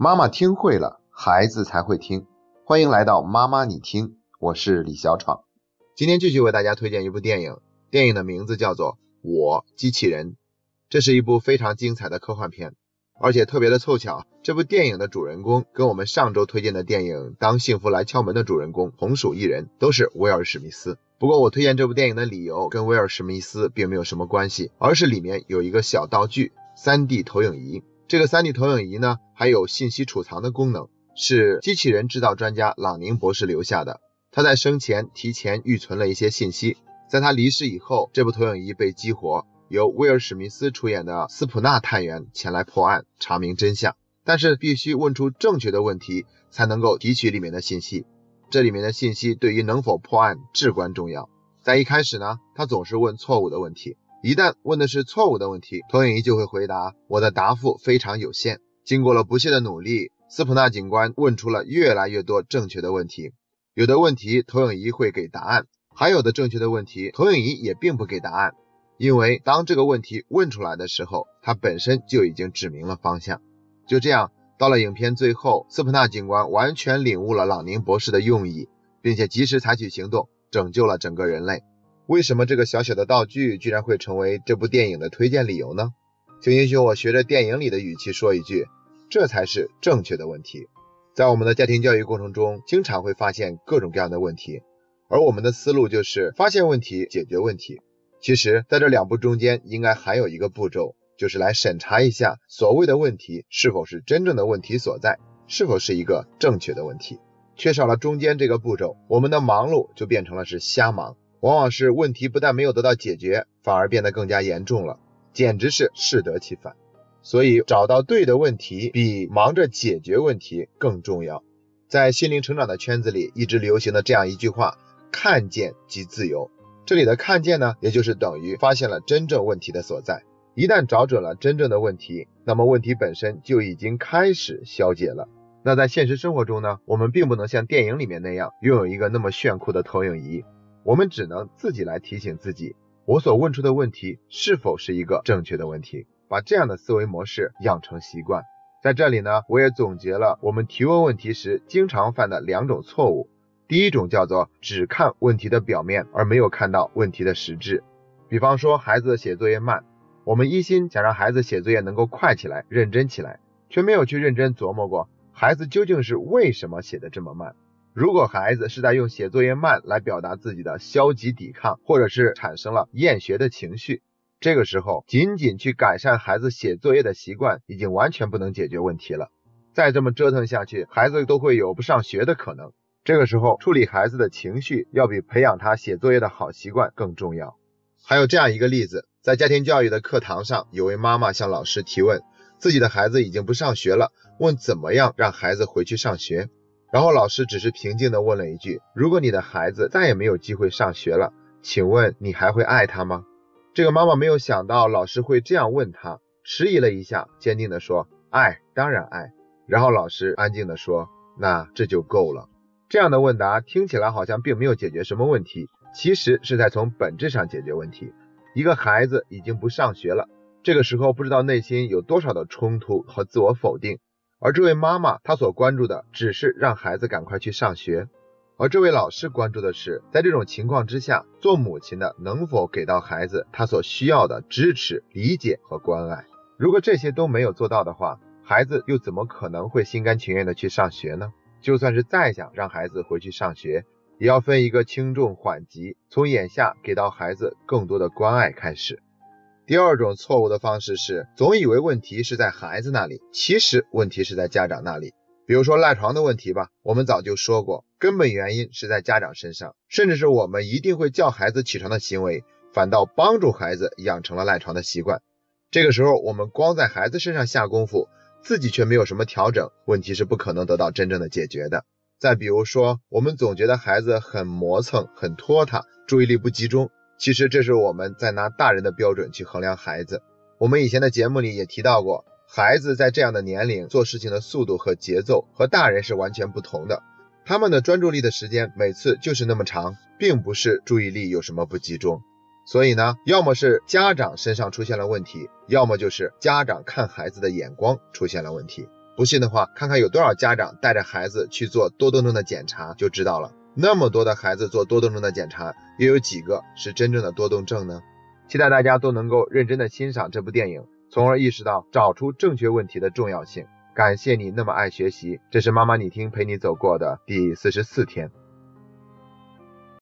妈妈听会了，孩子才会听。欢迎来到妈妈你听，我是李小闯。今天继续为大家推荐一部电影，电影的名字叫做《我机器人》。这是一部非常精彩的科幻片，而且特别的凑巧，这部电影的主人公跟我们上周推荐的电影《当幸福来敲门》的主人公同属一人，都是威尔史密斯。不过我推荐这部电影的理由跟威尔史密斯并没有什么关系，而是里面有一个小道具—— 3D 投影仪。这个 3D 投影仪呢，还有信息储藏的功能，是机器人制造专家朗宁博士留下的。他在生前提前预存了一些信息，在他离世以后，这部投影仪被激活。由威尔史密斯出演的斯普纳探员前来破案，查明真相。但是必须问出正确的问题，才能够提取里面的信息。这里面的信息对于能否破案至关重要。在一开始呢，他总是问错误的问题。一旦问的是错误的问题，投影仪就会回答：“我的答复非常有限。”经过了不懈的努力，斯普纳警官问出了越来越多正确的问题。有的问题投影仪会给答案，还有的正确的问题投影仪也并不给答案。因为当这个问题问出来的时候，它本身就已经指明了方向。就这样，到了影片最后，斯普纳警官完全领悟了朗宁博士的用意，并且及时采取行动，拯救了整个人类。为什么这个小小的道具居然会成为这部电影的推荐理由呢？请允许我学着电影里的语气说一句：这才是正确的问题。在我们的家庭教育过程中，经常会发现各种各样的问题，而我们的思路就是发现问题，解决问题。其实，在这两步中间，应该还有一个步骤，就是来审查一下所谓的问题是否是真正的问题所在，是否是一个正确的问题。缺少了中间这个步骤，我们的忙碌就变成了是瞎忙，往往是问题不但没有得到解决，反而变得更加严重了，简直是适得其反。所以，找到对的问题比忙着解决问题更重要。在心灵成长的圈子里，一直流行的这样一句话：看见即自由。这里的看见呢，也就是等于发现了真正问题的所在。一旦找准了真正的问题，那么问题本身就已经开始消解了。那在现实生活中呢，我们并不能像电影里面那样拥有一个那么炫酷的投影仪，我们只能自己来提醒自己，我所问出的问题是否是一个正确的问题，把这样的思维模式养成习惯。在这里呢，我也总结了我们提问问题时经常犯的两种错误。第一种叫做只看问题的表面，而没有看到问题的实质。比方说，孩子写作业慢，我们一心想让孩子写作业能够快起来、认真起来，却没有去认真琢磨过孩子究竟是为什么写的这么慢。如果孩子是在用写作业慢来表达自己的消极抵抗，或者是产生了厌学的情绪，这个时候仅仅去改善孩子写作业的习惯，已经完全不能解决问题了。再这么折腾下去，孩子都会有不上学的可能。这个时候，处理孩子的情绪要比培养他写作业的好习惯更重要。还有这样一个例子，在家庭教育的课堂上，有位妈妈向老师提问，自己的孩子已经不上学了，问怎么样让孩子回去上学。然后老师只是平静地问了一句：“如果你的孩子再也没有机会上学了，请问你还会爱他吗？”这个妈妈没有想到老师会这样问他，迟疑了一下，坚定地说：“爱，当然爱。”然后老师安静地说：“那这就够了。”这样的问答听起来好像并没有解决什么问题，其实是在从本质上解决问题。一个孩子已经不上学了，这个时候不知道内心有多少的冲突和自我否定。而这位妈妈她所关注的只是让孩子赶快去上学，而这位老师关注的是在这种情况之下，做母亲的能否给到孩子他所需要的支持、理解和关爱。如果这些都没有做到的话，孩子又怎么可能会心甘情愿的去上学呢？就算是再想让孩子回去上学，也要分一个轻重缓急，从眼下给到孩子更多的关爱开始。第二种错误的方式是，总以为问题是在孩子那里，其实问题是在家长那里。比如说赖床的问题吧，我们早就说过，根本原因是在家长身上，甚至是我们一定会叫孩子起床的行为，反倒帮助孩子养成了赖床的习惯。这个时候，我们光在孩子身上下功夫。自己却没有什么调整，问题是不可能得到真正的解决的。再比如说，我们总觉得孩子很磨蹭、很拖沓，注意力不集中，其实这是我们在拿大人的标准去衡量孩子。我们以前的节目里也提到过，孩子在这样的年龄做事情的速度和节奏和大人是完全不同的，他们的专注力的时间每次就是那么长，并不是注意力有什么不集中。所以呢，要么是家长身上出现了问题，要么就是家长看孩子的眼光出现了问题。不信的话，看看有多少家长带着孩子去做多动症的检查就知道了。那么多的孩子做多动症的检查，又有几个是真正的多动症呢？期待大家都能够认真的欣赏这部电影，从而意识到找出正确问题的重要性。感谢你那么爱学习，这是妈妈你听陪你走过的第四十四天。